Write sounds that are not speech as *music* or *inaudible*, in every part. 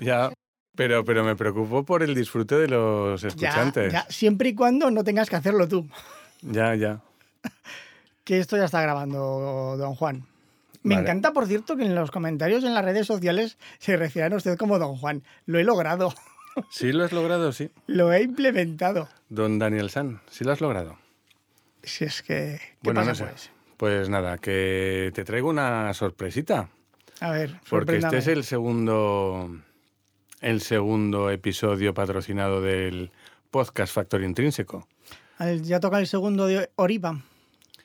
Ya, pero, pero me preocupo por el disfrute de los escuchantes. ya, siempre y cuando no tengas que hacerlo tú. ya. ya. *laughs* Que esto ya está grabando, don Juan. Me Vale. encanta, por cierto, que en los comentarios en las redes sociales se refieran a usted como don Juan. Lo he logrado, *laughs* Sí lo has logrado, sí. lo he implementado. Don Daniel San, sí lo has logrado. Si es que... ¿Qué Bueno, pasa, no sé. pues? Pues nada, que te traigo una sorpresita. A ver, Porque este es el segundo, el segundo episodio patrocinado del podcast Factor Intrínseco. Ya toca el segundo de Oriva.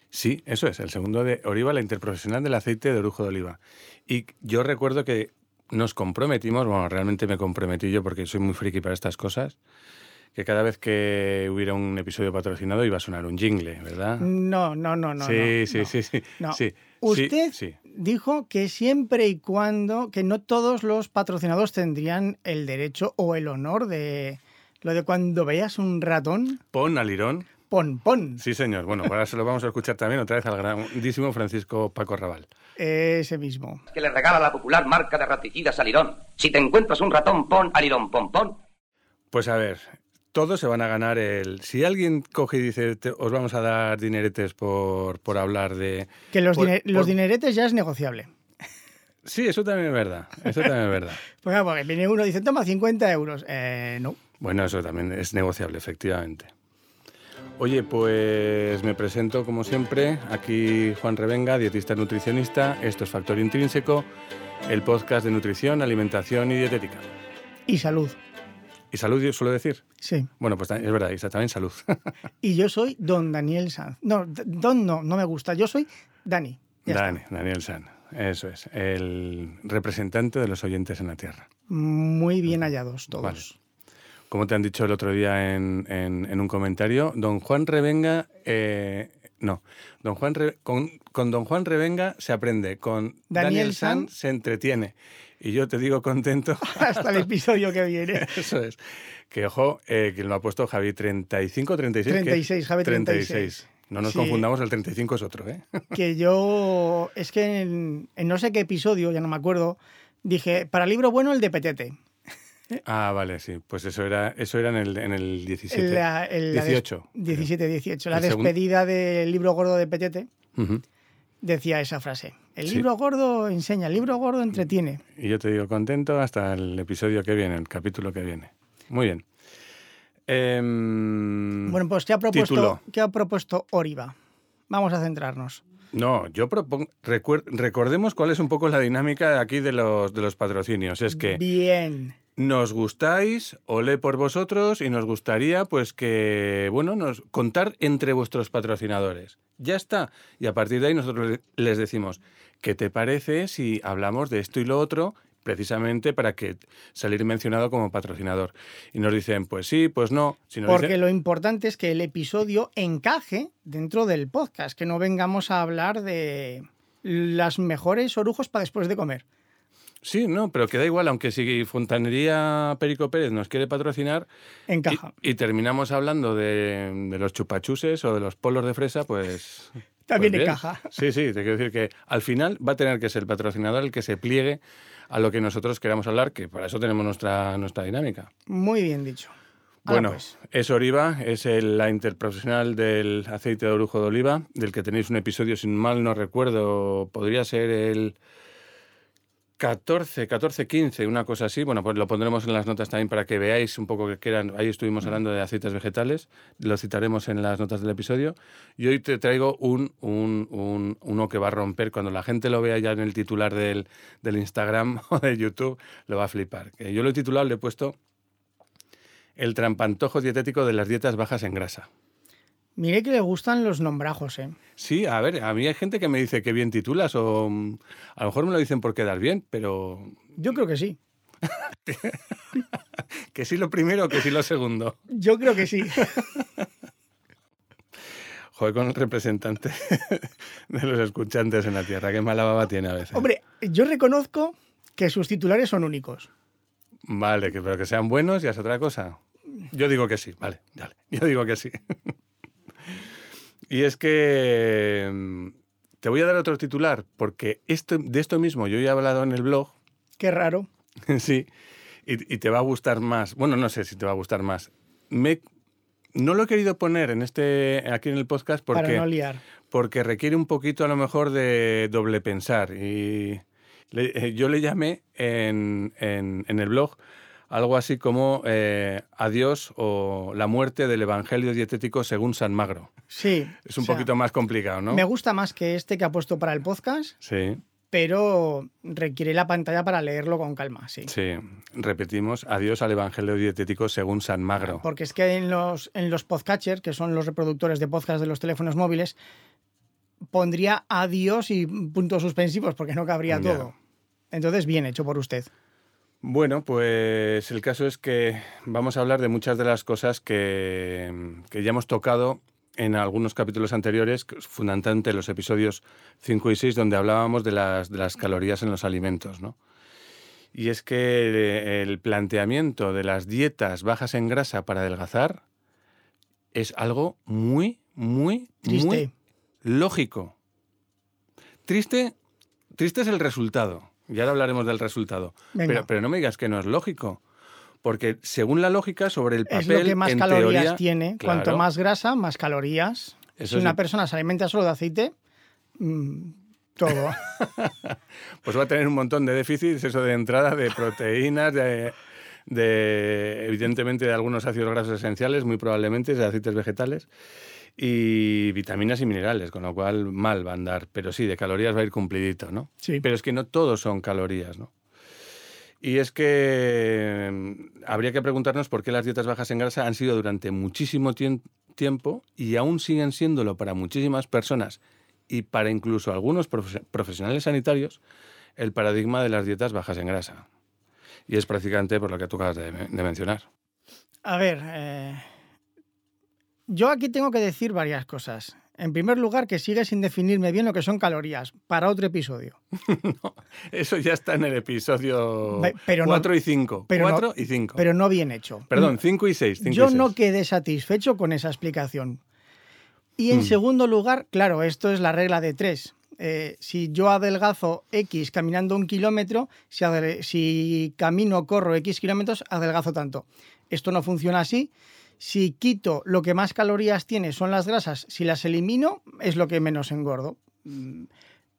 Sí, eso es, el segundo de Oriva, la interprofesional del aceite de orujo de oliva. Y yo recuerdo que nos comprometimos, bueno, realmente me comprometí yo porque soy muy friki para estas cosas, que cada vez que hubiera un episodio patrocinado iba a sonar un jingle, ¿verdad? No, no, no, no. sí, no, sí, no. sí, sí, No. sí. Usted Sí, sí. dijo que siempre y cuando, que no todos los patrocinados tendrían el derecho o el honor de lo de cuando veas un ratón, Pon alirón. pon, pon. Sí, señor. Bueno, ahora se lo vamos a escuchar también otra vez al grandísimo Francisco Paco Raval. Ese mismo. que le regala la popular marca de raticidas Alirón. Si te encuentras un ratón, pon Alirón, pon, pon. Pues a ver, todos se van a ganar el... Si alguien coge y dice, "Te- os vamos a dar dineretes por, por hablar de... Que los, Por- los dineretes ya es negociable. Sí, eso también es verdad. Eso también es verdad. *laughs* Pues claro, porque viene uno y dice, toma 50 euros. Eh, no. Bueno, eso también es negociable, efectivamente. Oye, pues me presento como siempre. Aquí Juan Revenga, dietista nutricionista. Esto es Factor Intrínseco, el podcast de nutrición, alimentación y dietética. Y salud. Y salud, yo suelo decir. Sí. Bueno, pues es verdad, y también salud. *laughs* Y yo soy don Daniel Sanz. No, don no, no me gusta. Yo soy Dani. Está. Dani, Daniel San. Eso es, el representante de los oyentes en la Tierra. Muy bien hallados todos. Vale. Como te han dicho el otro día en, en- en un comentario, don Juan Revenga, eh, no, don Juan Re- con, con don Juan Revenga se aprende, con Daniel Daniel, San, San se entretiene. Y yo te digo contento, *laughs* Hasta el episodio que viene. *laughs* eso es, que ojo, eh, que lo ha puesto Javi 35, 36. ¿qué? 36, Javi 36. No nos Sí. confundamos, el 35 es otro, ¿eh? *laughs* que yo, es que en, en no sé qué episodio, ya no me acuerdo, dije, para libro bueno el de Petete. Ah, vale, sí, pues eso era, eso era en el, en el 17. La- el- la des- 18. 17, 18. La El despedida del libro gordo de Petete Ujú. Decía esa frase. El Sí. libro gordo enseña, el libro gordo entretiene. Y yo te digo contento hasta el episodio que viene, el capítulo que viene. Muy bien. Em, Bueno, pues ¿qué ha propuesto, Título. ¿qué ha propuesto Oriva? Vamos a centrarnos. No, yo propongo. recordemos cuál es un poco la dinámica aquí de los, de los patrocinios. Es que Bien. Nos gustáis, olé por vosotros, y nos gustaría, pues, que, bueno, nos contar entre vuestros patrocinadores. Ya está. Y a partir de ahí nosotros le- les decimos, ¿qué te parece si hablamos de esto y lo otro? precisamente para que salir mencionado como patrocinador. Y nos dicen, pues sí, pues no. Si nos Porque dicen- lo importante es que el episodio encaje dentro del podcast, que no vengamos a hablar de las mejores orujos para después de comer. Sí, no, pero que da igual, aunque si Fontanería Perico Pérez nos quiere patrocinar Encaja. y, y terminamos hablando de, de los chupachuses o de los polos de fresa, pues... *laughs* También pues encaja. Sí, sí, te quiero decir que al final va a tener que ser el patrocinador el que se pliegue a lo que nosotros queramos hablar, que para eso tenemos nuestra, nuestra dinámica. Muy bien dicho. Bueno, pues. es Oriva, es el- la interprofesional del aceite de orujo de oliva, del que tenéis un episodio, sin mal no recuerdo, podría ser el 14, 14, 15, una cosa así. Bueno, pues lo pondremos en las notas también para que veáis un poco que eran. Ahí estuvimos hablando de aceites vegetales, lo citaremos en las notas del episodio. Y hoy te traigo un, un- un- uno que va a romper. Cuando la gente lo vea ya en el titular del, del Instagram *laughs* o de YouTube, lo va a flipar. Yo lo he titulado, le he puesto el trampantojo dietético de las dietas bajas en grasa. Mire que le gustan los nombrajos, ¿eh? Sí, a ver, a mí hay gente que me dice que bien titulas o mm, a lo mejor me lo dicen por quedar bien, pero Yo creo que sí. *laughs* que sí lo primero, que sí lo segundo. Yo creo que sí. *laughs* Joder, con el representante *laughs* de los escuchantes en la tierra, qué mala baba tiene a veces. Hombre, yo reconozco que sus titulares son únicos. Vale, que, pero que sean buenos ya es otra cosa. Yo digo que sí, vale, dale. Yo digo que sí. Y es que mm, te voy a dar otro titular, porque esto, de esto mismo yo ya he hablado en el blog, Qué raro. *laughs* sí, y, y te va a gustar más. Bueno, no sé si te va a gustar más. Me, no lo he querido poner en este, aquí en el podcast porque, Para no liar. porque requiere un poquito a lo mejor de doble pensar. Y le- eh, yo le llamé en, en- en el blog algo así como eh, Adiós o la muerte del Evangelio dietético según San Magro. Sí. Es un o sea, poquito más complicado, ¿no? Me gusta más que este que ha puesto para el podcast, Sí, pero requiere la pantalla para leerlo con calma, sí. sí. Repetimos, adiós al Evangelio dietético según San Magro. Porque es que en los, en los podcatchers, que son los reproductores de podcast de los teléfonos móviles, pondría adiós y puntos suspensivos porque no cabría Ya. todo. Entonces, bien hecho por usted. Bueno, pues el caso es que vamos a hablar de muchas de las cosas que, que ya hemos tocado en algunos capítulos anteriores, fundamentalmente los episodios 5 y 6, donde hablábamos de las, de las calorías en los alimentos. ¿no? Y es que el planteamiento de las dietas bajas en grasa para adelgazar es algo muy, muy, Triste. muy lógico. Triste, triste es el resultado. Y ahora hablaremos del resultado. Pero, pero no me digas que no es lógico. Porque según la lógica, sobre el papel. es lo que más en calorías teoría- tiene. Claro, Cuanto más grasa, más calorías. Eso si una persona se alimenta solo de aceite, mm, todo. *laughs* Pues va a tener un montón de déficits, eso de entrada, de proteínas, de, de, evidentemente de algunos ácidos grasos esenciales, muy probablemente, de aceites vegetales, y vitaminas y minerales, con lo cual mal va a andar. Pero sí, de calorías va a ir cumplidito, ¿no? Sí. Pero es que no todos son calorías, ¿no? Y es que mm, habría que preguntarnos por qué las dietas bajas en grasa han sido durante muchísimo tiempo y aún siguen siéndolo para muchísimas personas y para incluso algunos profe- profesionales sanitarios el paradigma de las dietas bajas en grasa. Y es prácticamente por lo que tú acabas de, de mencionar. A ver, eh, yo aquí tengo que decir varias cosas. En primer lugar, que sigue sin definirme bien lo que son calorías, para otro episodio. *laughs* Eso ya está en el episodio Ve- pero no- 4 y 5. pero no- 4 y 5. Pero no bien hecho. Perdón, 5 y 6. Yo no quedé satisfecho con esa explicación. Y en Hmm. segundo lugar, claro, esto es la regla de tres. Eh, si yo adelgazo X caminando un kilómetro, si, si camino o corro X kilómetros, adelgazo tanto. Esto no funciona así. Si quito lo que más calorías tiene son las grasas, si las elimino es lo que menos engordo.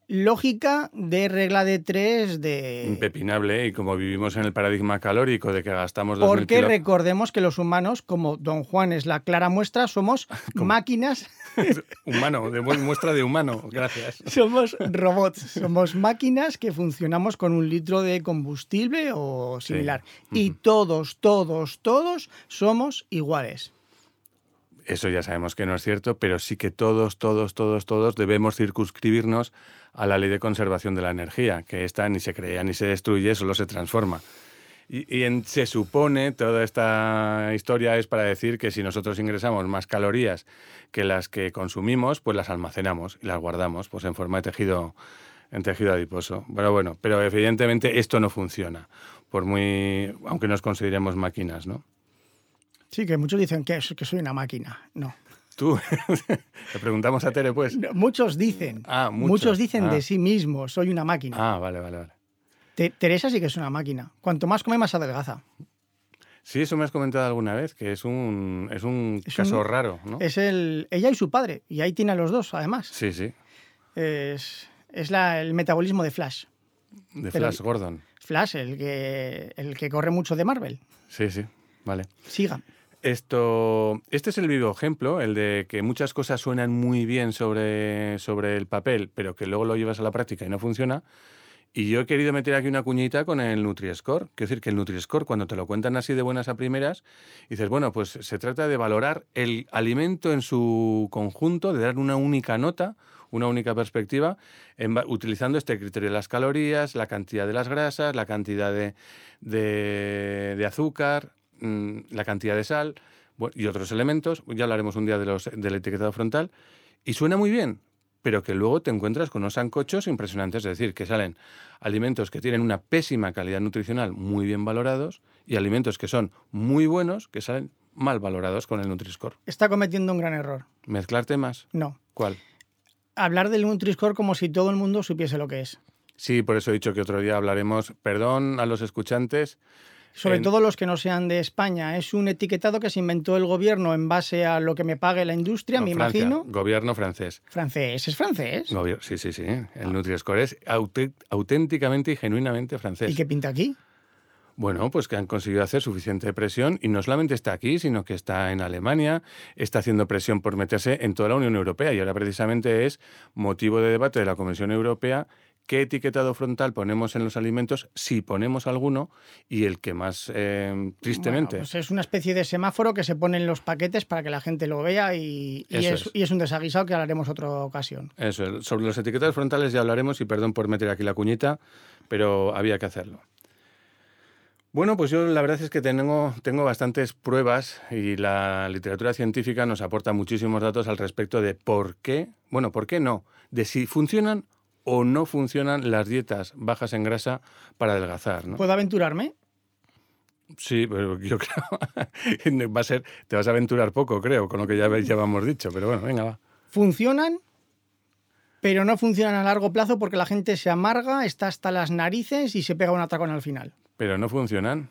Lógica de regla de tres de... Impepinable, y como vivimos en el paradigma calórico de que gastamos 2.000 Porque recordemos que los humanos, como Don Juan es la clara muestra, somos *laughs* máquinas, *laughs* Humano, de mu- muestra de humano, gracias. *laughs* somos robots, somos máquinas que funcionamos con un litro de combustible o similar. Y todos, todos, todos somos iguales. Eso ya sabemos que no es cierto, pero sí que todos, todos, todos, todos debemos circunscribirnos a la ley de conservación de la energía, que esta ni se crea ni se destruye, solo se transforma. Y, se supone, toda esta historia es para decir que si nosotros ingresamos más calorías que las que consumimos, pues las almacenamos y las guardamos pues en forma de tejido, en tejido adiposo. Pero bueno, pero evidentemente esto no funciona, por muy, aunque nos consideremos máquinas, ¿no? Sí, que muchos dicen que, que soy una máquina. No. Tú, *laughs* le preguntamos a Tere, pues. Muchos dicen. Ah, muchos. dicen Ah. de sí mismos, soy una máquina. Ah, vale, vale, vale. Te- Teresa sí que es una máquina. Cuanto más come, más adelgaza. Sí, eso me has comentado alguna vez, que es un, es un Es caso un- raro, ¿no? Es el, ella y su padre. Y ahí tiene a los dos, además. Sí, sí, Es, es la- el metabolismo de Flash. de Pero- Flash Gordon. Flash, el que, el que corre mucho de Marvel. Sí, sí, vale. Siga. Esto, este es el vivo ejemplo, el de que muchas cosas suenan muy bien sobre, sobre el papel, pero que luego lo llevas a la práctica y no funciona. Y yo he querido meter aquí una cuñita con el Nutri-Score. Quiero decir que el Nutri-Score, cuando te lo cuentan así de buenas a primeras, dices, bueno, pues se trata de valorar el alimento en su conjunto, de dar una única nota, una única perspectiva, utilizando este criterio de las calorías, la cantidad de las grasas, la cantidad de- de azúcar, mm, la cantidad de sal y otros elementos. Ya hablaremos un día de los, del etiquetado frontal. Y suena muy bien, pero que luego te encuentras con unos sancochos impresionantes, es decir, que salen alimentos que tienen una pésima calidad nutricional muy bien valorados y alimentos que son muy buenos que salen mal valorados con el Nutri-Score. Está cometiendo un gran error. ¿Mezclar temas? No. ¿Cuál? Hablar del Nutri-Score como si todo el mundo supiese lo que es. Sí, por eso he dicho que otro día hablaremos. Perdón a los escuchantes. Sobre En- todo los que no sean de España. Es un etiquetado que se inventó el gobierno en base a lo que me pague la industria, No, me Francia, imagino. Gobierno francés. Francés, es francés. Gobier- sí, sí, sí. El Nutri-Score es auténticamente y genuinamente francés. ¿Y qué pinta aquí? Bueno, pues que han conseguido hacer suficiente presión y no solamente está aquí, sino que está en Alemania, está haciendo presión por meterse en toda la Unión Europea y ahora precisamente es motivo de debate de la Comisión Europea qué etiquetado frontal ponemos en los alimentos, si ponemos alguno, y el que más eh, tristemente. Bueno, pues es una especie de semáforo que se pone en los paquetes para que la gente lo vea y, y Eso es, es. y es un desaguisado que hablaremos otra ocasión. Eso, sobre los etiquetados frontales ya hablaremos y perdón por meter aquí la cuñita, pero había que hacerlo. Bueno, pues yo la verdad es que tengo, tengo bastantes pruebas y la literatura científica nos aporta muchísimos datos al respecto de por qué, bueno, por qué no, de si funcionan o no funcionan las dietas bajas en grasa para adelgazar. ¿no? ¿Puedo aventurarme? Sí, pero yo *laughs* creo va a ser, te vas a aventurar poco, creo, con lo que ya llevamos dicho, pero bueno, venga, va. Funcionan, pero no funcionan a largo plazo porque la gente se amarga, está hasta las narices y se pega un atracón al final. Pero no funcionan.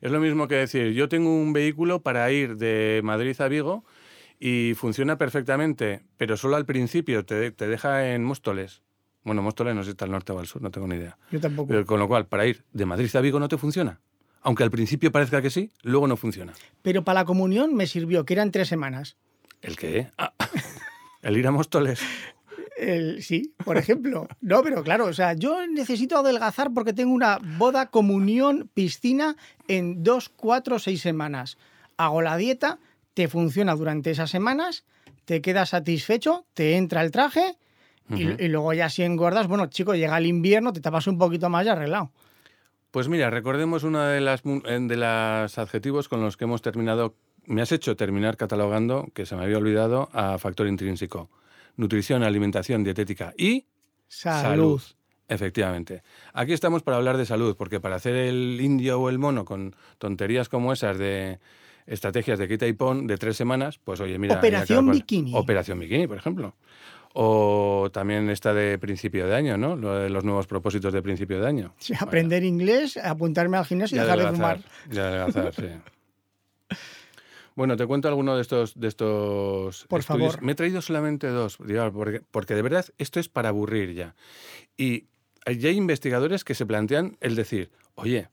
Es lo mismo que decir, yo tengo un vehículo para ir de Madrid a Vigo y funciona perfectamente, pero solo al principio te, te deja en Móstoles. Bueno, Móstoles no sé si está al norte o al sur, no tengo ni idea. Yo tampoco. Pero con lo cual, para ir de Madrid a Vigo no te funciona. Aunque al principio parezca que sí, luego no funciona. Pero para la comunión me sirvió, que eran tres semanas. ¿El qué? Ah, *laughs* el ir a Móstoles. El- sí, por ejemplo. No, pero claro, o sea, yo necesito adelgazar porque tengo una boda, comunión, piscina en dos, cuatro, seis semanas. Hago la dieta, te funciona durante esas semanas, te quedas satisfecho, te entra el traje y, luego ya si engordas, bueno, chico, llega el invierno, te tapas un poquito más y arreglado. Pues mira, recordemos una de las eh, de los adjetivos con los que hemos terminado. Me has hecho terminar catalogando, que se me había olvidado, a factor intrínseco. Nutrición, alimentación, dietética y Salud. Efectivamente. Aquí estamos para hablar de salud, porque para hacer el indio o el mono con tonterías como esas de estrategias de quita y pon de tres semanas, pues oye, mira. Operación Bikini. Operación Bikini, por ejemplo. O también esta de principio de año, ¿no? Lo de los nuevos propósitos de principio de año. Sí, aprender inglés, apuntarme al gimnasio y dejar de fumar. ya adelgazar, sí. *laughs* Bueno, te cuento alguno de estos, de estos Por estudios. favor. Me he traído solamente dos, porque, porque de verdad esto es para aburrir ya. Y ya hay investigadores que se plantean el decir, oye,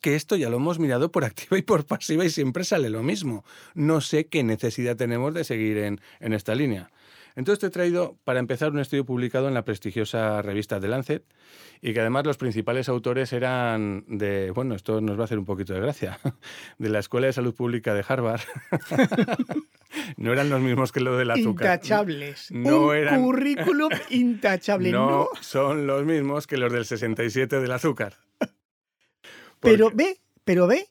que esto ya lo hemos mirado por activa y por pasiva y siempre sale lo mismo. No sé qué necesidad tenemos de seguir en, en esta línea. Entonces te he traído, para empezar, un estudio publicado en la prestigiosa revista The Lancet y que además los principales autores eran de, bueno, esto nos va a hacer un poquito de gracia, *laughs* de la Escuela de Salud Pública de Harvard. *laughs* no eran los mismos que lo del azúcar. Intachables. No un eran- currículum *laughs* intachable. No no son los mismos que los del 67 del azúcar. Pero ve, pero ve,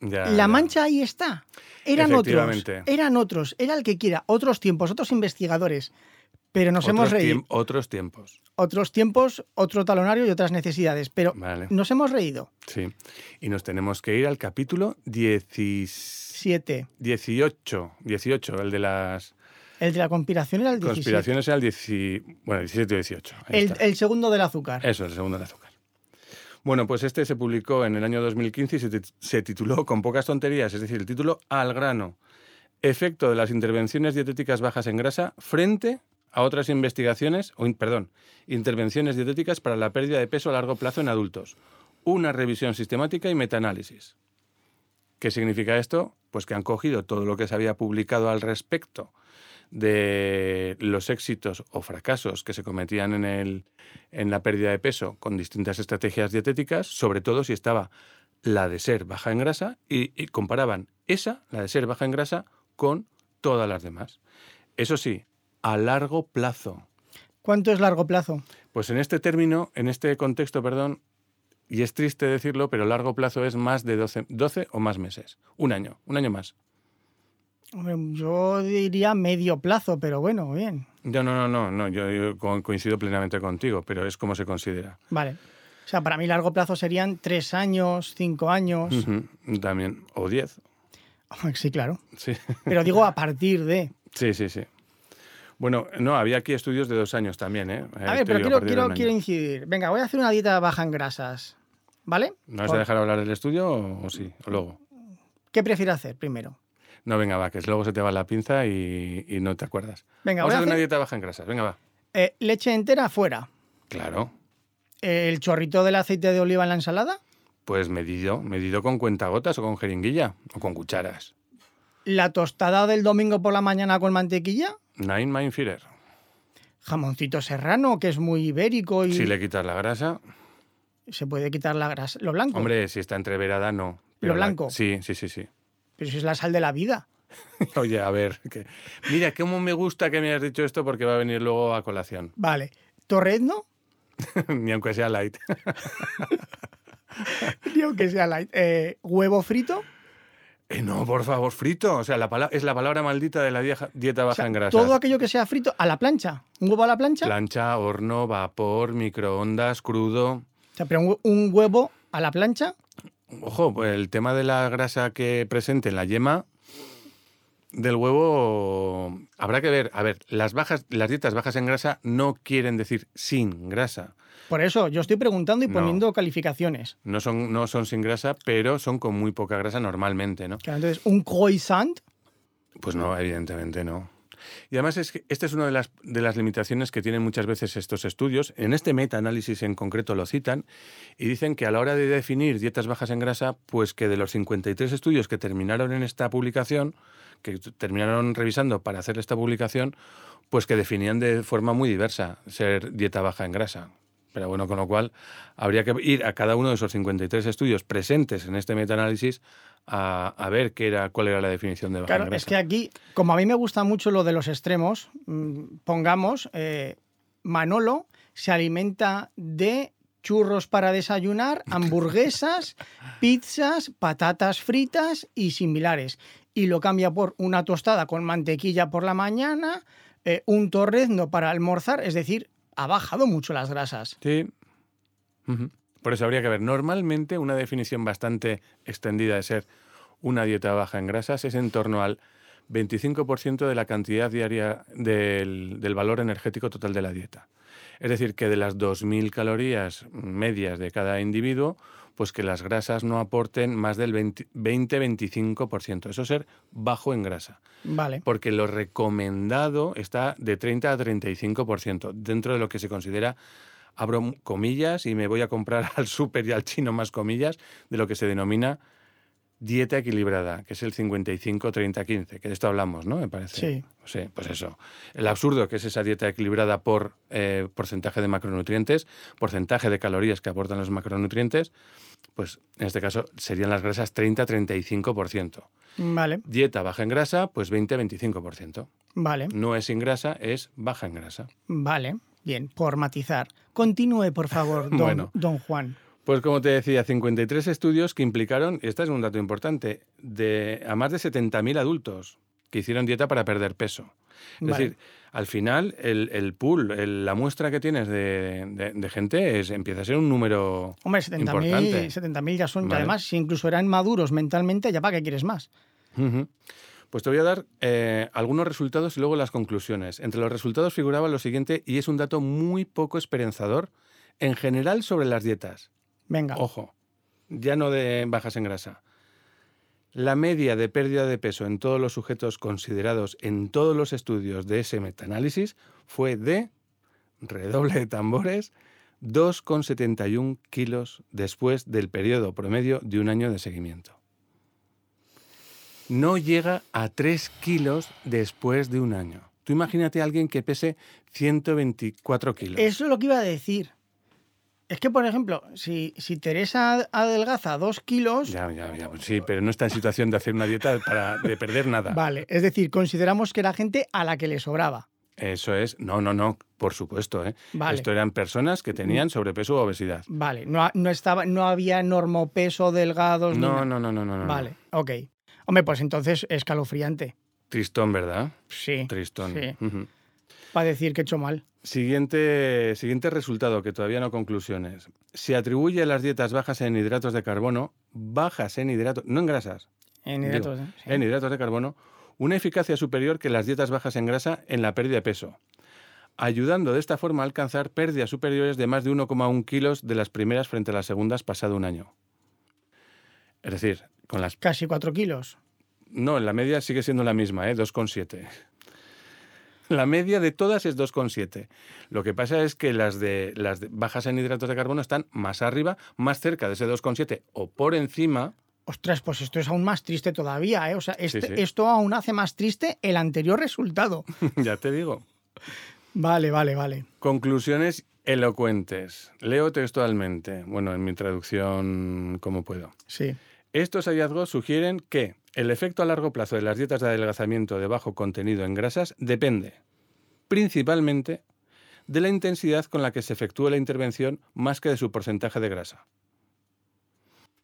Ya, la ya. mancha ahí está. Eran otros, eran otros, era el que quiera, otros tiempos, otros investigadores. Pero nos Otros hemos reído. tiemp- Otros tiempos. Otros tiempos, otro talonario y otras necesidades. Pero Vale. nos hemos reído. Sí. Y nos tenemos que ir al capítulo 10 Siete. 18. 18, el de las El de la conspiración era el 17. conspiraciones era el 10 bueno, 17 o 18. Ahí El, el segundo del azúcar. Eso, el segundo de azúcar. Bueno, pues este se publicó en el año 2015 y se, tit- se tituló Con pocas tonterías, es decir, el título Al grano. Efecto de las intervenciones dietéticas bajas en grasa frente a otras investigaciones, o perdón, intervenciones dietéticas para la pérdida de peso a largo plazo en adultos. Una revisión sistemática y metaanálisis. ¿Qué significa esto? Pues que han cogido todo lo que se había publicado al respecto de los éxitos o fracasos que se cometían en, el, en la pérdida de peso con distintas estrategias dietéticas, sobre todo si estaba la de ser baja en grasa, y, y comparaban esa, la de ser baja en grasa, con todas las demás. Eso sí, a largo plazo. ¿Cuánto es largo plazo? Pues en este término, en este contexto, perdón, y es triste decirlo, pero largo plazo es más de 12, 12 o más meses. Un año, un año más. Hombre, Yo diría medio plazo, pero bueno, bien. Yo no, no, no, no yo, yo co- coincido plenamente contigo, pero es como se considera. Vale. O sea, para mí largo plazo serían tres años, cinco años. También, o 10. *laughs* Sí, claro. Sí. Pero digo a partir de. sí, sí, sí. Bueno, no, había aquí estudios de dos años también, ¿eh? A ver, pero quiero, quiero, quiero incidir. Venga, voy a hacer una dieta baja en grasas. ¿vale? ¿No vas Por- a dejar hablar del estudio o, o sí? ¿O luego? ¿Qué prefiere hacer primero? No, venga, va, que luego se te va la pinza y, y no te acuerdas. Venga, Vamos a hacer una dieta baja en grasas. Venga, va. Eh, leche entera fuera. Claro. El chorrito del aceite de oliva en la ensalada. Pues medido, medido con cuentagotas o con jeringuilla o con cucharas. La tostada del domingo por la mañana con mantequilla. Nine Mindfeeder. Jamoncito serrano, que es muy ibérico y Si le quitas la grasa, se puede quitar la grasa. Lo blanco. hombre, si está entreverada, no. ¿Lo la- blanco? sí, sí, sí, sí. Pero si es la sal de la vida. *laughs* Oye, a ver, que... mira, cómo me gusta que me hayas dicho esto porque va a venir luego a colación. Vale. Torrezno, *laughs* Ni aunque sea light. *laughs* ni aunque sea light. Eh, huevo frito. Eh, no, por favor, frito. O sea, la es la palabra maldita de la dieta O baja sea, en grasa. todo aquello que sea frito a la plancha. ¿Un huevo a la plancha? Plancha, horno, vapor, microondas, crudo. O sea, pero un huevo a la plancha. Ojo, pues el tema de la grasa que presente en la yema del huevo habrá que ver. A ver, las bajas, las dietas bajas en grasa no quieren decir sin grasa. Por eso yo estoy preguntando y No. poniendo calificaciones. No son, no son sin grasa, pero son con muy poca grasa normalmente, ¿no? Claro, entonces, un croissant. Pues no, evidentemente no. Y además es que esta es una de las, de las limitaciones que tienen muchas veces estos estudios. En este meta-análisis en concreto lo citan y dicen que a la hora de definir dietas bajas en grasa, pues que de los 53 estudios que terminaron en esta publicación, que terminaron revisando para hacer esta publicación, pues que definían de forma muy diversa ser dieta baja en grasa. Pero bueno, con lo cual habría que ir a cada uno de esos 53 estudios presentes en este meta-análisis a, a ver qué era, cuál era la definición de baja Claro, es que aquí, como a mí me gusta mucho lo de los extremos, mm, pongamos, eh, Manolo se alimenta de churros para desayunar, *laughs* hamburguesas, pizzas, patatas fritas y similares. Y lo cambia por una tostada con mantequilla por la mañana, eh, un torrezno para almorzar, es decir, ha bajado mucho las grasas. Sí. Por eso habría que ver. Normalmente una definición bastante extendida de ser una dieta baja en grasas es en torno al 25% de la cantidad diaria del, del valor energético total de la dieta. Es decir, que de las 2.000 calorías medias de cada individuo, pues que las grasas no aporten más del 20 20-25%. Eso es ser bajo en grasa Vale. porque lo recomendado está de 30 a 35%, dentro de lo que se considera, abro comillas y me voy a comprar *laughs* al súper y al chino más comillas, de lo que se denomina dieta equilibrada, que es el 55-30-15, que de esto hablamos, ¿no? Me parece. Sí. Sí, pues eso. El absurdo que es esa dieta equilibrada por eh, porcentaje de macronutrientes, porcentaje de calorías que aportan los macronutrientes, pues en este caso serían las grasas 30-35%. Vale, Dieta baja en grasa, pues 20-25%. vale, No es sin grasa, es baja en grasa. vale. Bien, por matizar. Continúe, por favor, *laughs* don, Bueno. don Juan. Pues como te decía, 53 estudios que implicaron, y este es un dato importante, de, a más de 70.000 adultos que hicieron dieta para perder peso. Es Vale. decir, al final el, el pool, el- la muestra que tienes de, de- de gente es, empieza a ser un número Hombre, importante. 70.000 70.000 ya son, y Vale. además, si incluso eran maduros mentalmente, ya para qué quieres más. Pues te voy a dar eh, algunos resultados y luego las conclusiones. Entre los resultados figuraba lo siguiente, y es un dato muy poco esperanzador en general sobre las dietas. Venga, Ojo, ya no de bajas en grasa. La media de pérdida de peso en todos los sujetos considerados en todos los estudios de ese metaanálisis fue de, redoble de tambores, 2,71 kilos después del periodo promedio de un año de seguimiento. No llega a 3 kilos después de un año. Tú imagínate a alguien que pese 124 kilos. eso es lo que iba a decir. Es que, por ejemplo, si, si Teresa adelgaza dos kilos, Ya, ya, ya, pues sí, pero no está en situación de hacer una dieta para de perder nada. vale, es decir, consideramos que era gente a la que le sobraba. Eso es, no, no, no, por supuesto. ¿eh? Vale. Esto eran personas que tenían sobrepeso o obesidad. Vale, no, no, estaba, no había normopeso, delgados, No, no, no, no, no. no. Vale, ok. Hombre, pues entonces escalofriante. Tristón, ¿verdad? Sí. Tristón. Sí. Para decir que he hecho mal. Siguiente, siguiente resultado, que todavía no conclusiones. Se atribuye a las dietas bajas en hidratos de carbono, bajas en hidratos, no en grasas, En Digo, hidratos, ¿eh? Sí. en hidratos de carbono, una eficacia superior que las dietas bajas en grasa en la pérdida de peso. ayudando de esta forma a alcanzar pérdidas superiores de más de 1,1 kilos de las primeras frente a las segundas pasado un año. Es decir, con las... Casi 4 kilos. No, en la media sigue siendo la misma, ¿eh? 2,7. La media de todas es 2,7. Lo que pasa es que las de las de bajas en hidratos de carbono están más arriba, más cerca de ese 2,7 o por encima. Ostras, pues esto es aún más triste todavía, ¿eh? O sea, este- sí. esto aún hace más triste el anterior resultado. *laughs* ya te digo. Vale, vale, vale. Conclusiones elocuentes. Leo textualmente, bueno, en mi traducción como puedo. Sí. Estos hallazgos sugieren que el efecto a largo plazo de las dietas de adelgazamiento de bajo contenido en grasas depende principalmente de la intensidad con la que se efectúe la intervención más que de su porcentaje de grasa.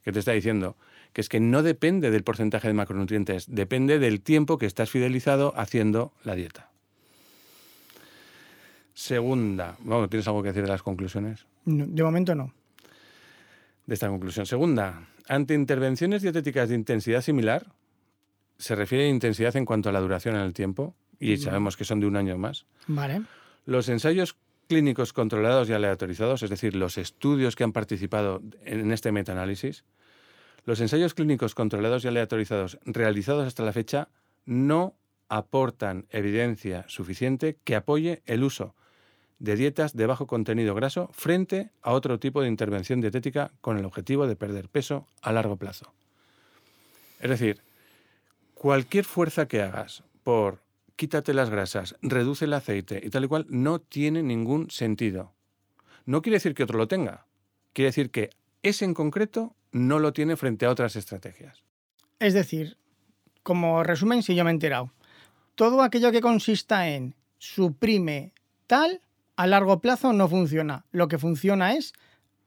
¿Qué te está diciendo? Que es que no depende del porcentaje de macronutrientes, depende del tiempo que estás fidelizado haciendo la dieta. Segunda, bueno, ¿tienes algo que decir de las conclusiones? No, de momento no. de esta conclusión. Segunda, ante intervenciones dietéticas de intensidad similar, se refiere a intensidad en cuanto a la duración en el tiempo, y sabemos que son de un año más. Vale. Los ensayos clínicos controlados y aleatorizados, es decir, los estudios que han participado en este metaanálisis, los ensayos clínicos controlados y aleatorizados realizados hasta la fecha no aportan evidencia suficiente que apoye el uso de dietas de bajo contenido graso frente a otro tipo de intervención dietética con el objetivo de perder peso a largo plazo. Es decir, cualquier fuerza que hagas por quítate las grasas, reduce el aceite y tal y cual, no tiene ningún sentido. No quiere decir que otro lo tenga. Quiere decir que ese en concreto no lo tiene frente a otras estrategias. Es decir, como resumen, si yo me he enterado, todo aquello que consista en suprime tal, a largo plazo no funciona. Lo que funciona es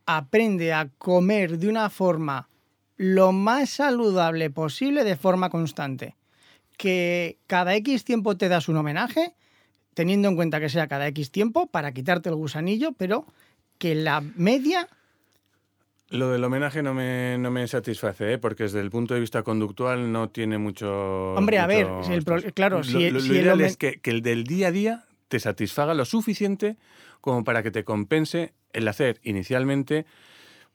aprende a comer de una forma lo más saludable posible de forma constante. Que cada X tiempo te das un homenaje, teniendo en cuenta que sea cada X tiempo para quitarte el gusanillo, pero que la media Lo del homenaje no me, no me satisface, ¿eh? porque desde el punto de vista conductual no tiene mucho... Hombre, a ver, mucho el pro- claro, lo, si- lo- lo si el ideal homen- es que, que el del día a día te satisfaga lo suficiente como para que te compense el hacer inicialmente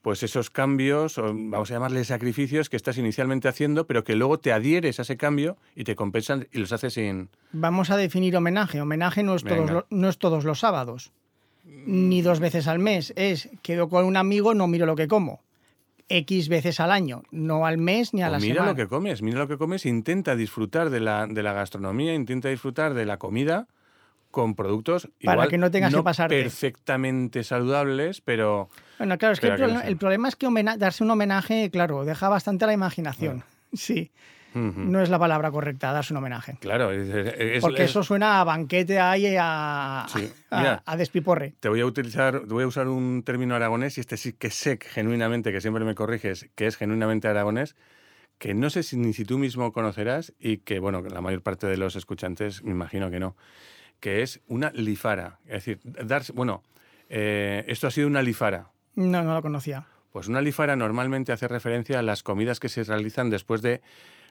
pues esos cambios, o vamos a llamarle sacrificios que estás inicialmente haciendo, pero que luego te adhieres a ese cambio y te compensan y los haces sin... Vamos a definir homenaje. Homenaje no es, todos, no es todos los sábados, ni dos veces al mes. Es quedo con un amigo, no miro lo que como. X veces al año, no al mes ni a O la mira semana. lo que comes, mira lo que comes, intenta disfrutar de la, de la gastronomía, intenta disfrutar de la comida con productos Para igual que no tengas que pasarte. perfectamente saludables, pero Bueno, claro, es que el, que no el problema es que darse un homenaje, claro, deja bastante a la imaginación. *laughs* Sí, ujú, no es la palabra correcta, darse un homenaje. claro, es- es- Porque es- eso suena a banquete ahí, a, Sí, a- mira. a despiporre. te voy a utilizar, te voy a usar un término aragonés y este sí que sé genuinamente, que siempre me corriges, que es genuinamente aragonés, que no sé si ni si tú mismo conocerás y que bueno, la mayor parte de los escuchantes me imagino que no, que es una lifara, es decir, darse, bueno, eh, esto ha sido una lifara. No, no lo conocía. Pues una lifara normalmente hace referencia a las comidas que se realizan después de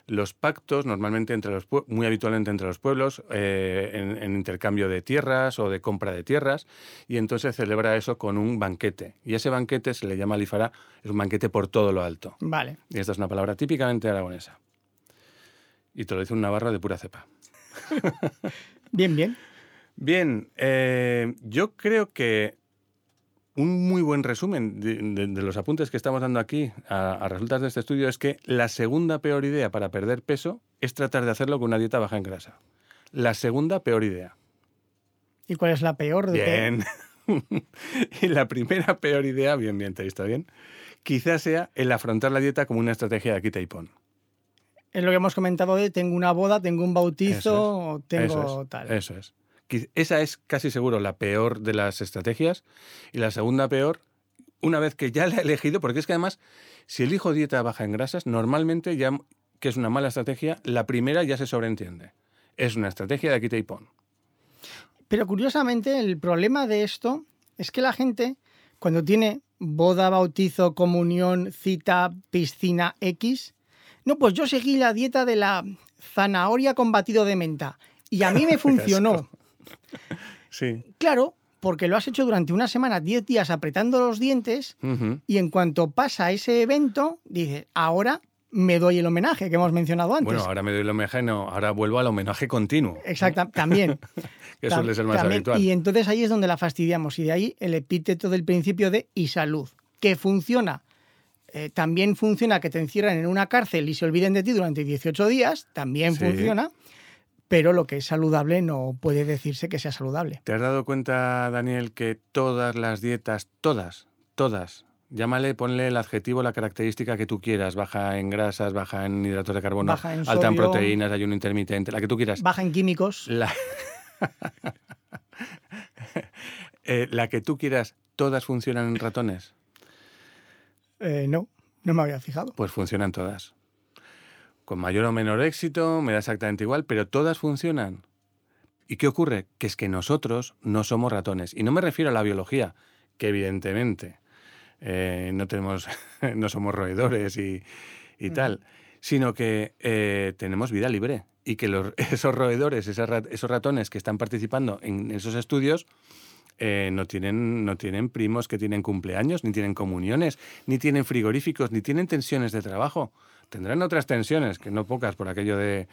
los pactos, normalmente entre los muy habitualmente entre los pueblos, eh, en, en intercambio de tierras o de compra de tierras, y entonces celebra eso con un banquete. Y ese banquete se le llama lifara, es un banquete por todo lo alto. Vale. Y esta es una palabra típicamente aragonesa. Y te lo dice un navarro de pura cepa. Bien, bien. Bien, eh, yo creo que un muy buen resumen de, de- de los apuntes que estamos dando aquí a, a resultas de este estudio es que la segunda peor idea para perder peso es tratar de hacerlo con una dieta baja en grasa. La segunda peor idea. ¿Y cuál es la peor de Bien. *laughs* y la primera peor idea, bien, bien, te está bien, quizás sea el afrontar la dieta como una estrategia de quita y pon. Es lo que hemos comentado de tengo una boda, tengo un bautizo, Eso tengo eso es, tal. Eso es. Esa es casi seguro la peor de las estrategias. Y la segunda peor, una vez que ya la he elegido, porque es que además, si elijo dieta baja en grasas, normalmente ya, que es una mala estrategia, la primera ya se sobreentiende. Es una estrategia de quita y pon. Pero curiosamente, el problema de esto es que la gente, cuando tiene boda, bautizo, comunión, cita, piscina X, no, pues yo seguí la dieta de la zanahoria con batido de menta y a mí me *laughs* funcionó. Sí. Claro, porque lo has hecho durante una semana, 10 días apretando los dientes y en cuanto pasa ese evento, dices, ahora me doy el homenaje que hemos mencionado antes. Bueno, ahora me doy el homenaje, no, ahora vuelvo al homenaje continuo, Exacta, también. *laughs* que Tam- suele ser más también. habitual. Y entonces ahí es donde la fastidiamos. Y de ahí el epíteto del principio de y salud, que funciona. Eh, también funciona que te encierran en una cárcel y se olviden de ti durante 18 días, también Sí. funciona, pero lo que es saludable no puede decirse que sea saludable. ¿Te has dado cuenta, Daniel, que todas las dietas, todas, todas, llámale, ponle el adjetivo, la característica que tú quieras, baja en grasas, baja en hidratos de carbono, Baja en alta en proteínas, ayuno intermitente, la que tú quieras. Baja en químicos, La... *laughs* Eh, la que tú quieras, ¿todas funcionan en ratones? eh, no, no me había fijado. Pues funcionan todas. Con mayor o menor éxito, me da exactamente igual, pero todas funcionan. ¿Y qué ocurre? Que es que nosotros no somos ratones. Y no me refiero a la biología, que evidentemente eh, no tenemos, *laughs* no somos roedores y, y tal, sino que eh, tenemos vida libre. Y que los- *laughs* esos roedores, esos ratones que están participando en esos estudios, eh, no, tienen, no tienen primos que tienen cumpleaños, ni tienen comuniones, ni tienen frigoríficos, ni tienen tensiones de trabajo. Tendrán otras tensiones, que no pocas por aquello de,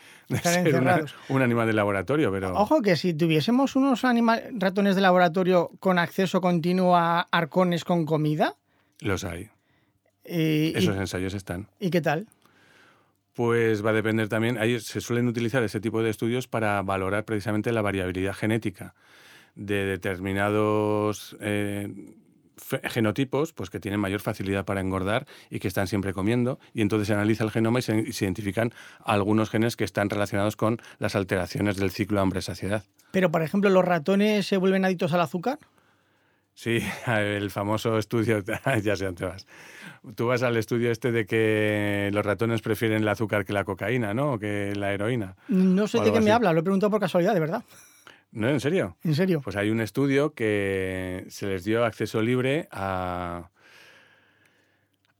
ser una- un animal de laboratorio, pero... Ojo que si tuviésemos unos ratones de laboratorio con acceso continuo a arcones con comida, Los hay. y, Esos ensayos están. ¿y qué tal? Pues va a depender también, ahí se suelen utilizar ese tipo de estudios para valorar precisamente la variabilidad genética de determinados eh, genotipos pues que tienen mayor facilidad para engordar y que están siempre comiendo y entonces se analiza el genoma y se, identifican algunos genes que están relacionados con las alteraciones del ciclo hambre-saciedad. Pero, por ejemplo, ¿los ratones se vuelven adictos al azúcar? Sí, *laughs* el famoso estudio, *laughs* ya sé dónde vas. Tú vas al estudio este de que los ratones prefieren el azúcar que la cocaína, ¿no? O que la heroína. No sé de qué me habla, lo he preguntado por casualidad, de verdad. ¿No? ¿En serio? En serio. Pues hay un estudio que se les dio acceso libre a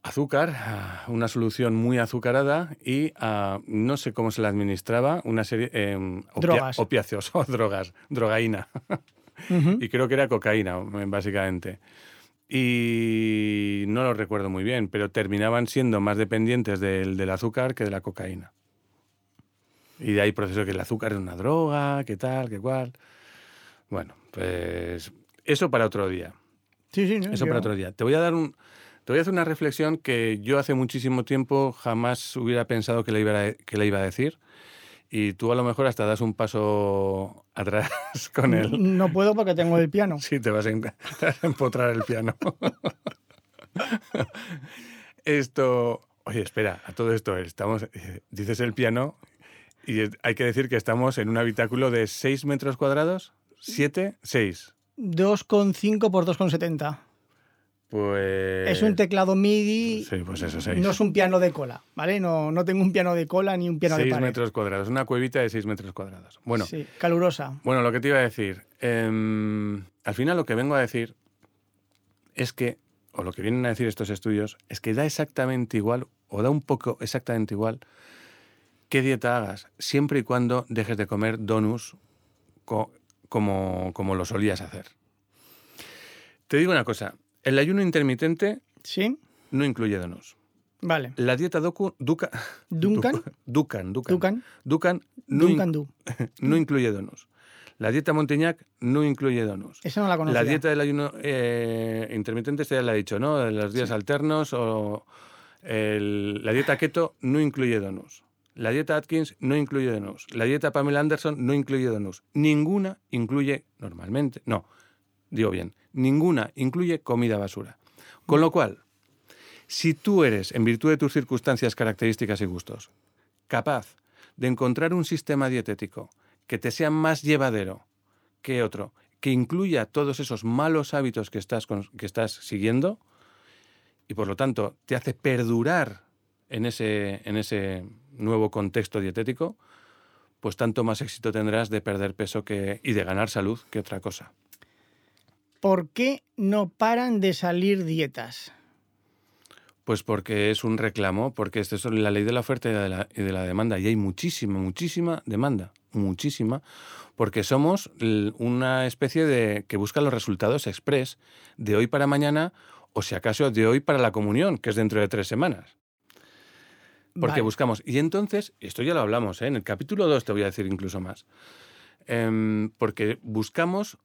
azúcar, a una solución muy azucarada y a, no sé cómo se le administraba, una serie... eh, opia- Drogas. Opiáceos *laughs* o drogas, drogaína. Y creo que era cocaína, básicamente. Y no lo recuerdo muy bien, pero terminaban siendo más dependientes del, del azúcar que de la cocaína. Y de ahí proceso que el azúcar es una droga, que tal, que cual. Bueno, pues eso para otro día. Sí, sí, no, Eso yo- para otro día. Te voy a dar un, te voy a hacer una reflexión que yo hace muchísimo tiempo jamás hubiera pensado que le iba a, que le iba a decir. Y tú a lo mejor hasta das un paso *laughs* atrás con él. No puedo porque tengo el piano. Sí, te vas a, *laughs* te vas a empotrar el piano. *laughs* esto. Oye, espera, a todo esto, estamos. eh, Dices el piano y hay que decir que estamos en un habitáculo de 6 metros cuadrados. ¿7? 6. 2,5 por 2,70. Pues. es un teclado MIDI, Sí, pues eso, 6. no es un piano de cola, ¿vale? No, no tengo un piano de cola ni un piano de 6 pared. metros cuadrados, una cuevita de 6 metros cuadrados. Bueno, Sí, calurosa. Bueno, lo que te iba a decir, em, al final lo que vengo a decir es que, o lo que vienen a decir estos estudios, es que da exactamente igual, o da un poco exactamente igual, qué dieta hagas, siempre y cuando dejes de comer donuts co- como, como lo solías hacer. Te digo una cosa, el ayuno intermitente ¿Sí? no incluye donuts. Vale. La dieta docu, duca, Duncan. *laughs* Ducan, Ducan, Duncan. Ducan no, in- Duncan Du. *laughs* no incluye donuts. La dieta Monteñac no incluye donuts. Esa no la conocía. La dieta del ayuno eh, intermitente, este ya la he dicho, ¿no? Los días alternos o el- la dieta keto no incluye donuts. La dieta Atkins no incluye donuts. La dieta Pamela Anderson no incluye donuts. Ninguna incluye, normalmente, no, digo bien, ninguna incluye comida basura. Con lo cual, si tú eres, en virtud de tus circunstancias, características y gustos, capaz de encontrar un sistema dietético que te sea más llevadero que otro, que incluya todos esos malos hábitos que estás, que estás siguiendo y por lo tanto te hace perdurar en ese, en ese nuevo contexto dietético, pues tanto más éxito tendrás de perder peso que, y de ganar salud que otra cosa. ¿Por qué no paran de salir dietas? Pues porque es un reclamo, porque esto es la ley de la oferta y de la, y de la demanda. Y hay muchísima, muchísima demanda, muchísima, porque somos una especie de que busca los resultados express de hoy para mañana o si acaso de hoy para la comunión, que es dentro de tres semanas. Porque Vale. buscamos. Y entonces, esto ya lo hablamos, ¿eh? en el capítulo 2 te voy a decir incluso más. Em, porque buscamos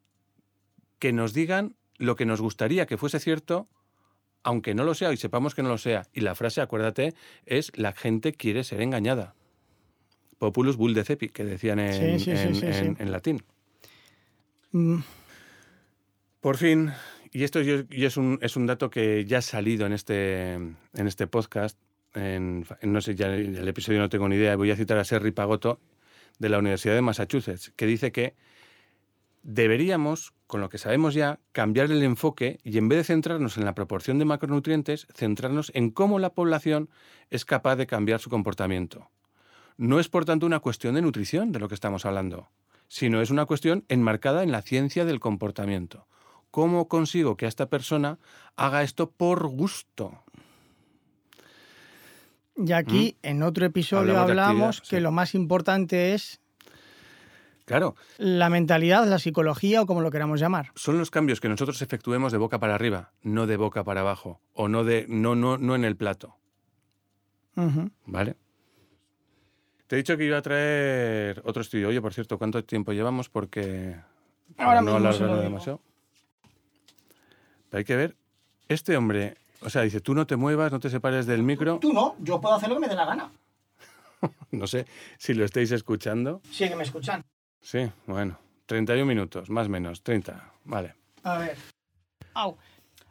que nos digan lo que nos gustaría que fuese cierto, aunque no lo sea y sepamos que no lo sea. Y la frase, acuérdate, es la gente quiere ser engañada. Populus bull decepi, que decían en, Sí, sí, sí, en- sí, en- sí. en latín. Mm, Por fin, y esto yo- es, un, es un dato que ya ha salido en este, en este podcast, en, no sé, ya el el episodio no tengo ni idea, voy a citar a Serri Pagotto de la Universidad de Massachusetts, que dice que deberíamos, con lo que sabemos ya, cambiar el enfoque y en vez de centrarnos en la proporción de macronutrientes, centrarnos en cómo la población es capaz de cambiar su comportamiento. No es, por tanto, una cuestión de nutrición de lo que estamos hablando, sino es una cuestión enmarcada en la ciencia del comportamiento. ¿Cómo consigo que esta persona haga esto por gusto? Y aquí, en otro episodio, Mm. Hablamos que sí. lo más importante es Claro, la mentalidad, la psicología o como lo queramos llamar. son los cambios que nosotros efectuemos de boca para arriba, no de boca para abajo, o no, de, no, no, no en el plato. ¿Vale? Te he dicho que iba a traer otro estudio. Oye, por cierto, ¿cuánto tiempo llevamos? Porque Ahora no alargarlo demasiado. Pero hay que ver, este hombre, o sea, dice, tú no te muevas, no te separes del micro. Tú no, yo puedo hacer lo que me dé la gana. *laughs* No sé si lo estáis escuchando. Sí, que me escuchan. Sí, bueno, 31 minutos, más o menos, 30, vale. A ver. Au.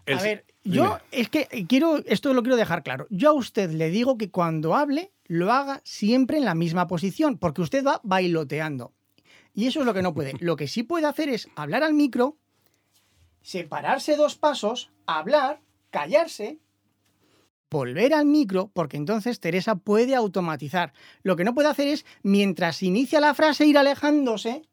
El- A ver, dime. yo es que quiero, esto lo quiero dejar claro. Yo a usted le digo que cuando hable, lo haga siempre en la misma posición, porque usted va bailoteando. Y eso es lo que no puede. *laughs* Lo que sí puede hacer es hablar al micro, separarse dos pasos, hablar, callarse, volver al micro, porque entonces Teresa puede automatizar. Lo que no puede hacer es, mientras inicia la frase, ir alejándose,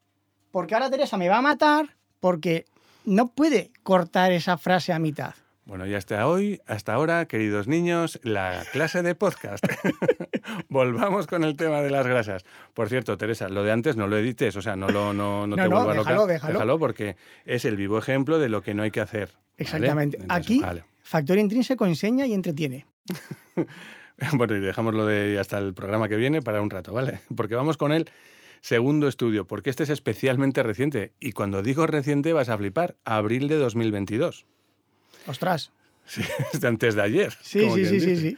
porque ahora Teresa me va a matar, porque no puede cortar esa frase a mitad. Bueno, y hasta hoy, hasta ahora, queridos niños, la clase de podcast. *laughs* Volvamos con el tema de las grasas. Por cierto, Teresa, lo de antes no lo edites, o sea, no, lo, no, no No, te no, vuelvas déjalo, loca. déjalo. porque es el vivo ejemplo de lo que no hay que hacer. ¿vale? Exactamente. Entonces, Aquí, vale. Factor intrínseco enseña y entretiene. *laughs* Bueno, y dejámoslo de hasta el programa que viene para un rato, ¿vale? Porque vamos con el segundo estudio, porque este es especialmente reciente. Y cuando digo reciente vas a flipar, abril de 2022. Ostras. Sí, *laughs* es de antes de ayer. Sí, sí, sí, sí, sí.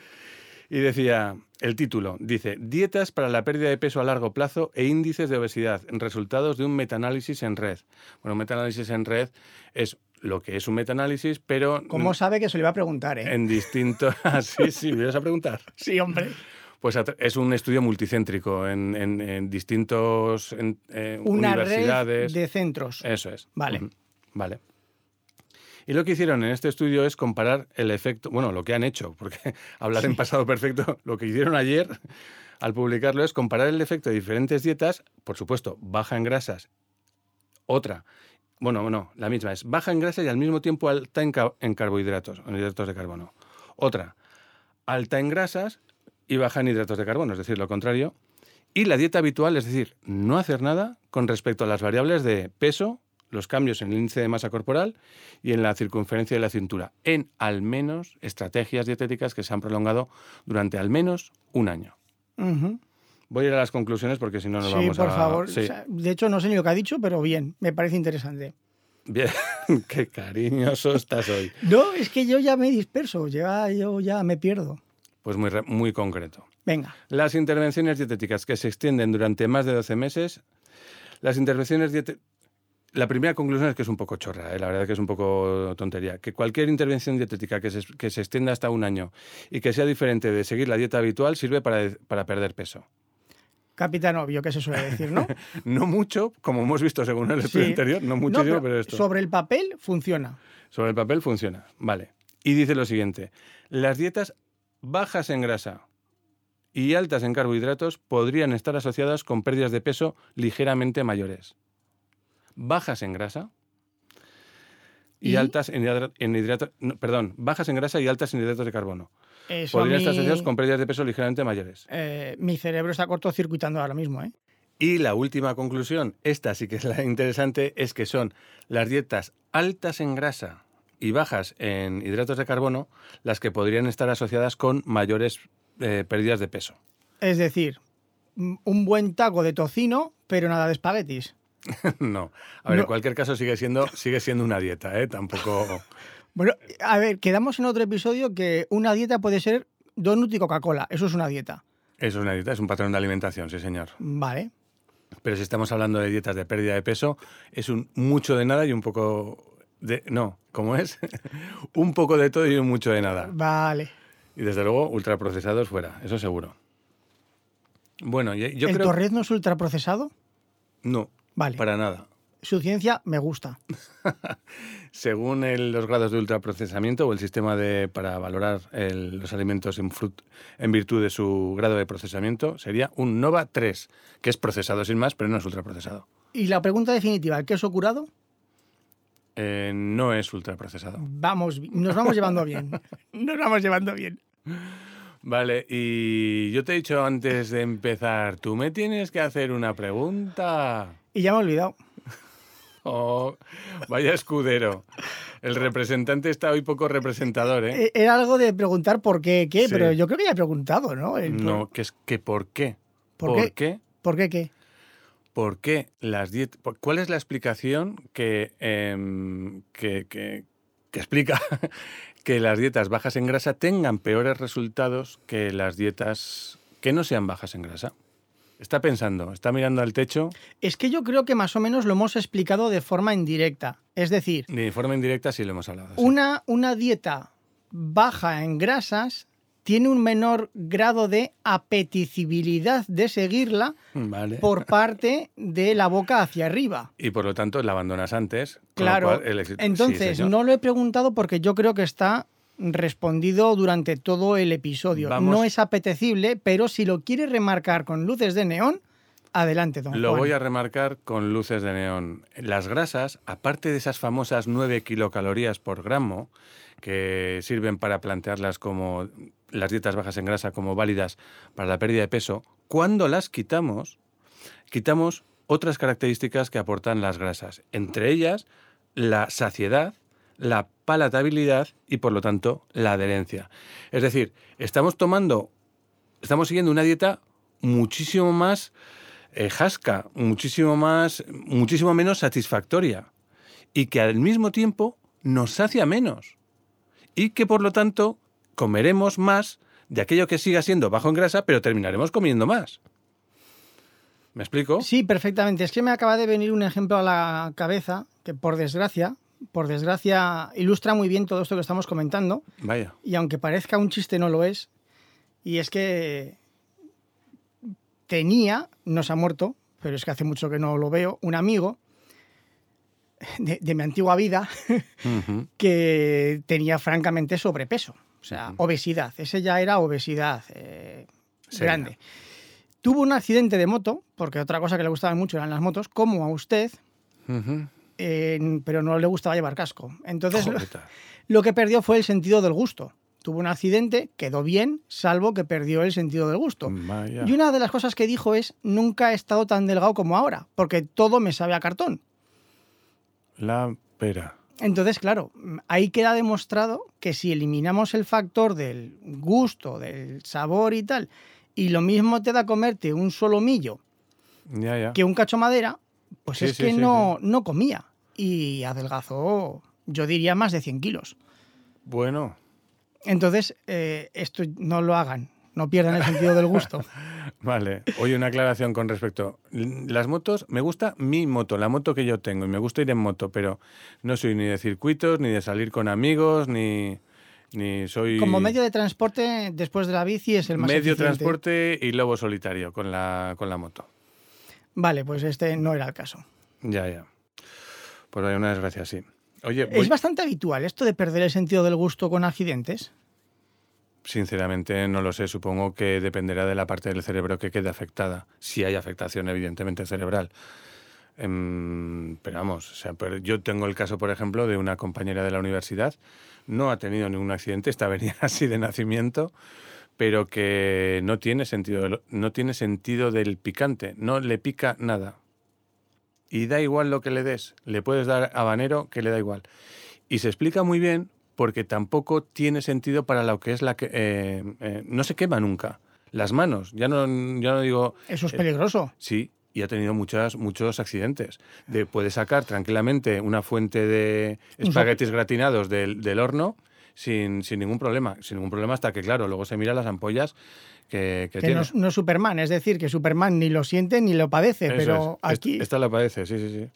Y decía, el título, dice, dietas para la pérdida de peso a largo plazo e índices de obesidad, resultados de un metaanálisis en red. Bueno, un metaanálisis en red es lo que es un metaanálisis, pero ¿Cómo sabe que se le va a preguntar, eh? en distintos... *laughs* Ah, sí, sí, me ibas a preguntar. Sí, hombre. Pues es un estudio multicéntrico en, en- en distintos en- eh, Una universidades. red de centros. Eso es. Vale. Vale. Y lo que hicieron en este estudio es comparar el efecto, bueno, lo que han hecho, porque *laughs* hablar en pasado perfecto, lo que hicieron ayer al publicarlo es comparar el efecto de diferentes dietas, por supuesto, baja en grasas, otra, bueno, no, la misma, es baja en grasas y al mismo tiempo alta en, ca- en carbohidratos, en hidratos de carbono. Otra, alta en grasas y baja en hidratos de carbono, es decir, lo contrario. Y la dieta habitual, es decir, no hacer nada con respecto a las variables de peso, los cambios en el índice de masa corporal y en la circunferencia de la cintura, en al menos estrategias dietéticas que se han prolongado durante al menos un año. Voy a ir a las conclusiones porque si no nos Sí, vamos por a... favor. Sí. Sea, de hecho, no sé ni lo que ha dicho, pero bien, me parece interesante. Bien, *laughs* qué cariñoso estás hoy. No, es que yo ya me disperso, ya, yo ya me pierdo. Pues muy, muy concreto. Venga. Las intervenciones dietéticas que se extienden durante más de 12 meses, las intervenciones dietéticas... La primera conclusión es que es un poco chorra, ¿eh? la verdad que es un poco tontería. Que cualquier intervención dietética que se, que se extienda hasta un año y que sea diferente de seguir la dieta habitual sirve para, para perder peso. Capitán obvio, que se suele decir, ¿no? *laughs* No mucho, como hemos visto según el estudio Sí. anterior, no No, muchísimo, pero, esto. Sobre el papel funciona. Sobre el papel funciona. Vale. Y dice lo siguiente: las dietas bajas en grasa y altas en carbohidratos podrían estar asociadas con pérdidas de peso ligeramente mayores. Bajas en grasa y, ¿Y? altas en, hidra- en hidratos, no, perdón, bajas en grasa y altas en hidratos de carbono. Eso Podrían estar asociados con pérdidas de peso ligeramente mayores. eh, mi cerebro está cortocircuitando ahora mismo, ¿eh? Y la última conclusión, esta sí que es la interesante, es que son las dietas altas en grasa y bajas en hidratos de carbono las que podrían estar asociadas con mayores eh, pérdidas de peso. Es decir, un buen taco de tocino, pero nada de espaguetis. *laughs* no. A ver, en cualquier caso sigue siendo, sigue siendo una dieta, ¿eh? Tampoco... *laughs* Bueno, a ver, quedamos en otro episodio que una dieta puede ser donut y Coca-Cola. Eso es una dieta. Eso es una dieta, es un patrón de alimentación, sí señor. Vale. Pero si estamos hablando de dietas de pérdida de peso, es un mucho de nada y un poco de... No, ¿cómo es? *laughs* un poco de todo y un mucho de nada. Vale. Y desde luego, ultraprocesados fuera, eso seguro. Bueno, yo, ¿El creo... torrez no es ultraprocesado? No, Vale. para nada. Su ciencia me gusta. *laughs* Según el- los grados de ultraprocesamiento o el sistema de, para valorar el- los alimentos en, frut- en virtud de su grado de procesamiento, sería un NOVA 3, que es procesado sin más, pero no es ultraprocesado. Y la pregunta definitiva, ¿el queso curado? Eh, no es ultraprocesado. Vamos, nos vamos llevando bien. *laughs* *laughs* Nos vamos llevando bien. Vale, y yo te he dicho antes de empezar, tú me tienes que hacer una pregunta. Y ya me he olvidado. *laughs* Oh, vaya escudero. El representante está hoy poco representador, ¿eh? Eh, Era algo de preguntar por qué, qué, Sí. pero yo creo que ya he preguntado, ¿no? El por- No, que es que ¿por qué? ¿Por qué? qué? ¿Por qué qué? ¿Por qué las dietas? ¿Cuál es la explicación que, em, que, que- que explica *laughs* que las dietas bajas en grasa tengan peores resultados que las dietas que no sean bajas en grasa? Está pensando, está mirando al techo Es que yo creo que más o menos lo hemos explicado de forma indirecta. Es decir, de forma indirecta, sí lo hemos hablado. sí. una, una dieta baja en grasas tiene un menor grado de apetecibilidad de seguirla Vale. por parte de la boca hacia arriba. Y por lo tanto la abandonas antes. con lo Claro. cual el éxito- sí, Entonces, señor. no lo he preguntado porque yo creo que está respondido durante todo el episodio. Vamos. No es apetecible, pero si lo quiere remarcar con luces de neón, adelante, don Lo Juan. voy a remarcar con luces de neón. Las grasas, aparte de esas famosas 9 kilocalorías por gramo, que sirven para plantearlas como las dietas bajas en grasa como válidas para la pérdida de peso, cuando las quitamos, quitamos otras características que aportan las grasas, entre ellas la saciedad, la palatabilidad y por lo tanto la adherencia. Es decir, estamos tomando, estamos siguiendo una dieta muchísimo más eh, jasca, muchísimo más, muchísimo menos satisfactoria y que al mismo tiempo nos sacia menos y que por lo tanto comeremos más de aquello que siga siendo bajo en grasa, pero terminaremos comiendo más. ¿Me explico? Sí, perfectamente. Es que me acaba de venir un ejemplo a la cabeza que, por desgracia, por desgracia, ilustra muy bien todo esto que estamos comentando. Vaya. Y aunque parezca un chiste, no lo es. Y es que tenía, no se ha muerto, pero es que hace mucho que no lo veo, un amigo de, de mi antigua vida *laughs* que tenía francamente sobrepeso. O sea, obesidad. Ese ya era obesidad eh, grande. Tuvo un accidente de moto, porque otra cosa que le gustaba mucho eran las motos, como a usted. Eh, pero no le gustaba llevar casco. Entonces, lo, que perdió fue el sentido del gusto. Tuvo un accidente, quedó bien, salvo que perdió el sentido del gusto. Y una de las cosas que dijo es, nunca he estado tan delgado como ahora, porque todo me sabe a cartón. La pera. Entonces, claro, ahí queda demostrado que si eliminamos el factor del gusto, del sabor y tal, y lo mismo te da comerte un solomillo Ya, ya. que un cacho madera, pues Sí, es sí, que sí, no, no comía. Y adelgazó, yo diría, más de 100 kilos. Bueno, Entonces, eh, esto no lo hagan, no pierdan el sentido del gusto. *laughs* Vale. Oye, una aclaración con respecto. Las motos, me gusta mi moto, la moto que yo tengo, y me gusta ir en moto, pero no soy ni de circuitos, ni de salir con amigos, ni, ni soy... Como medio de transporte, después de la bici es el más medio eficiente. transporte y lobo solitario con la, con la moto. Vale, pues este no era el caso. Ya, ya. Pues hay una desgracia, sí. Oye, voy- Es bastante habitual esto de perder el sentido del gusto con accidentes. sinceramente no lo sé. Supongo que dependerá de la parte del cerebro que quede afectada. Si hay afectación, evidentemente, cerebral. Em, pero vamos, o sea, pero yo tengo el caso, por ejemplo, de una compañera de la universidad, no ha tenido ningún accidente, esta *laughs* venía así de nacimiento, pero que no tiene sentido, no tiene sentido del picante, no le pica nada. Y da igual lo que le des, le puedes dar habanero que le da igual. Y se explica muy bien porque tampoco tiene sentido para lo que es la que... eh, eh, no se quema nunca. Las manos, ya no, ya no digo... Eso es eh, peligroso. Sí, y ha tenido muchas, muchos accidentes. De, puede sacar tranquilamente una fuente de espaguetis gratinados del, del horno sin, sin ningún problema. Sin ningún problema hasta que, claro, luego se mira las ampollas que, que Que tiene. no, Superman, es decir, que Superman ni lo siente ni lo padece, Eso pero es. Aquí, Esta la padece, sí, sí, sí.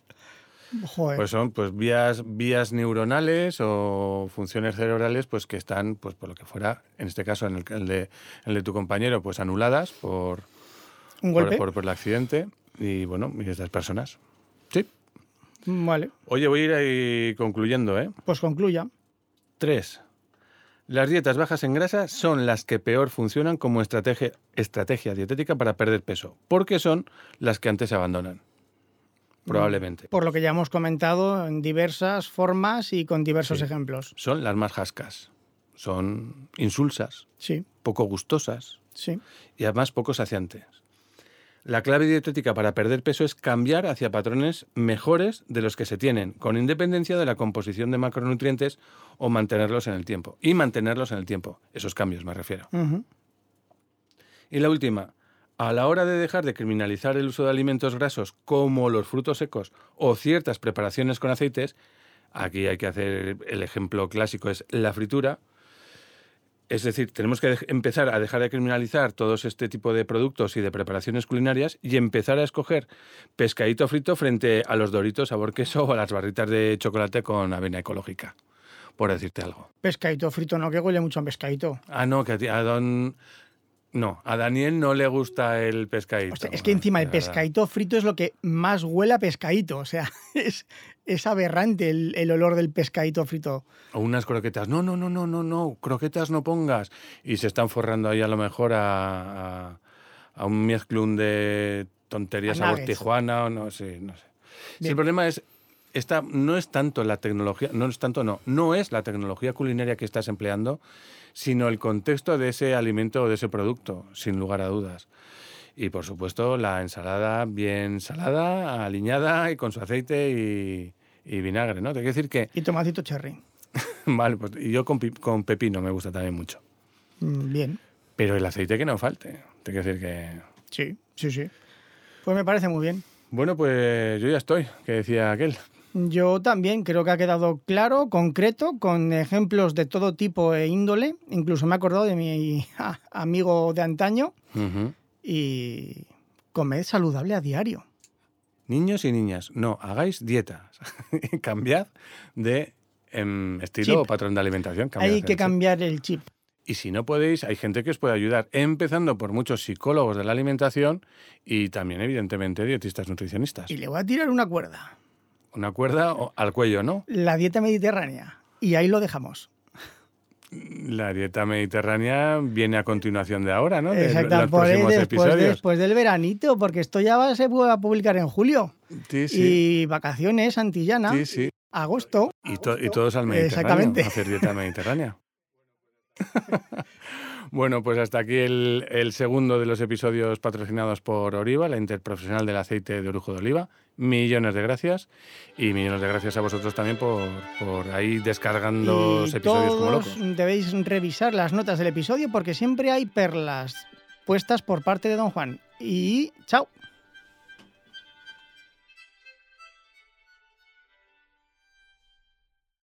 joder, Pues son pues vías, vías neuronales o funciones cerebrales pues que están, pues por lo que fuera, en este caso en el, el de, el de tu compañero, pues anuladas por, un golpe. por- por el accidente. Y bueno, y estas personas. Sí. Vale, Oye, voy a ir ahí concluyendo, ¿eh? pues concluya. 3. Las dietas bajas en grasa son las que peor funcionan como estrategia, estrategia dietética para perder peso, porque son las que antes se abandonan. Probablemente. Por lo que ya hemos comentado en diversas formas y con diversos Sí. ejemplos. Son las más jascas. Son insulsas, Sí, poco gustosas sí. y además poco saciantes. La clave dietética para perder peso es cambiar hacia patrones mejores de los que se tienen, con independencia de la composición de macronutrientes o mantenerlos en el tiempo. Y mantenerlos en el tiempo. Esos cambios me refiero. Y la última, a la hora de dejar de criminalizar el uso de alimentos grasos como los frutos secos o ciertas preparaciones con aceites, aquí hay que hacer el ejemplo clásico, es la fritura. Es decir, tenemos que empezar a dejar de criminalizar todos este tipo de productos y de preparaciones culinarias y empezar a escoger pescadito frito frente a los doritos sabor queso o a las barritas de chocolate con avena ecológica, por decirte algo. Pescadito frito, no, que huele mucho a pescadito. Ah, no, que a, don... No, a Daniel no le gusta el pescadito. Es que encima el pescadito frito es lo que más huele a pescadito. O sea, *laughs* es, es aberrante el, el olor del pescadito frito. O unas croquetas. No, no, no, no, no, no, croquetas no pongas. Y se están forrando ahí a lo mejor a, a, a un mezclun de tonterías A nuggets. Tijuana o no sé, no sé. Si el problema es, esta, no es tanto la tecnología, no es tanto, no, no es la tecnología culinaria que estás empleando, sino el contexto de ese alimento o de ese producto, sin lugar a dudas. Y por supuesto, la ensalada bien salada, aliñada y con su aceite y, y vinagre, ¿no? Te quiero decir que, Y tomatito cherry. *laughs* vale, pues y yo con, con pepino me gusta también mucho. Mm, Bien. Pero el aceite que no falte. Te quiero decir que. Sí, sí, sí. Pues me parece muy bien. Bueno, pues yo ya estoy, que decía aquel. Yo también creo que ha quedado claro, concreto, con ejemplos de todo tipo e índole. Incluso me he acordado de mi *laughs* amigo de antaño. Y comed saludable a diario. Niños y niñas, no hagáis dietas. *laughs* Cambiad de em, estilo Chip. o patrón de alimentación. Hay que cambiar el chip. Y si no podéis, hay gente que os puede ayudar, empezando por muchos psicólogos de la alimentación y también, evidentemente, dietistas nutricionistas. Y le voy a tirar una cuerda. Una cuerda al cuello, ¿no? La dieta mediterránea. Y ahí lo dejamos. La dieta mediterránea viene a continuación de ahora, ¿no? De Exacto, los por ahí próximos después, del veranito, porque esto ya va, se va a publicar en julio. Sí, sí. Y vacaciones, Antillana, Sí, sí. agosto. Y, to- y todos al Mediterráneo. Exactamente. a Hacer dieta mediterránea. *laughs* bueno, pues hasta aquí el, el segundo de los episodios patrocinados por Oriva, la interprofesional del aceite de orujo de oliva. Millones de gracias. Y millones de gracias a vosotros también por, por ahí descargando episodios como locos. debéis revisar las notas del episodio porque siempre hay perlas puestas por parte de Don Juan. Y chao.